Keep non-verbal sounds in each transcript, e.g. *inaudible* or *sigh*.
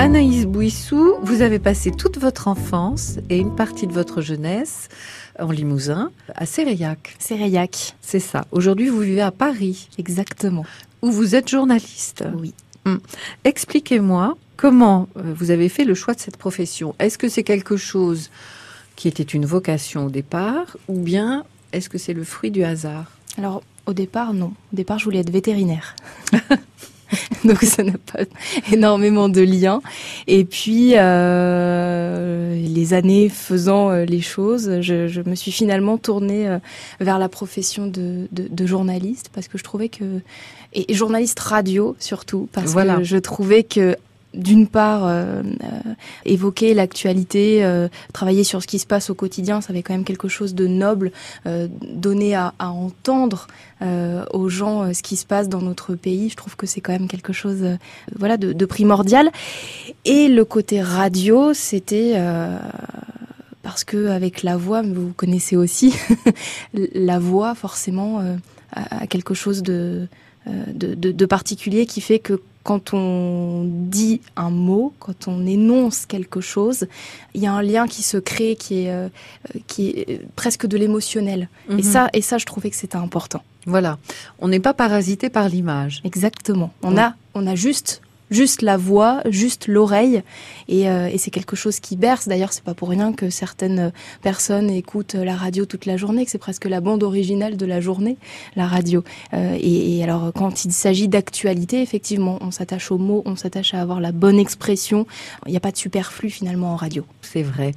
Anaïs Bouissou, vous avez passé toute votre enfance et une partie de votre jeunesse en Limousin, à Séréillac. Séréillac. C'est ça. Aujourd'hui, vous vivez à Paris. Exactement. Où vous êtes journaliste. Oui. Hum. Expliquez-moi comment euh, vous avez fait le choix de cette profession. Est-ce que c'est quelque chose qui était une vocation au départ ou bien est-ce que c'est le fruit du hasard? Alors, au départ, non. Au départ, je voulais être vétérinaire. *laughs* *laughs* Donc ça n'a pas énormément de liens. Et puis euh, les années faisant euh, les choses, je, je, me suis finalement tournée euh, vers la profession de, de, de, journaliste parce que je trouvais que et, et journaliste radio surtout parce Voilà. que je trouvais que d'une part, euh, euh, évoquer l'actualité, euh, travailler sur ce qui se passe au quotidien, ça avait quand même quelque chose de noble, donner à, entendre aux gens ce qui se passe dans notre pays. Je trouve que c'est quand même quelque chose, voilà, de, primordial. Et le côté radio, c'était parce que avec la voix, vous connaissez aussi, *laughs* la voix forcément a, quelque chose de particulier qui fait que quand on dit un mot, quand on énonce quelque chose, il y a un lien qui se crée qui est, euh, qui est presque de l'émotionnel. Mhm. Et ça, et ça, je trouvais que c'était important. Voilà. On n'est pas parasité par l'image. Exactement. On a, on a juste, juste la voix, juste l'oreille, et, euh, et c'est quelque chose qui berce. D'ailleurs, c'est pas pour rien que certaines personnes écoutent la radio toute la journée, que c'est presque la bande originale de la journée, la radio. Euh, et, et alors, quand il s'agit d'actualité, effectivement, on s'attache aux mots, on s'attache à avoir la bonne expression. Il n'y a pas de superflu finalement en radio. C'est vrai.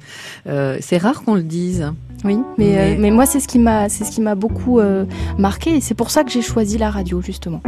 Euh, c'est rare qu'on le dise. Oui, mais, Mais- euh, mais moi, c'est ce qui m'a, c'est ce qui m'a beaucoup euh, marqué, et c'est pour ça que j'ai choisi la radio justement.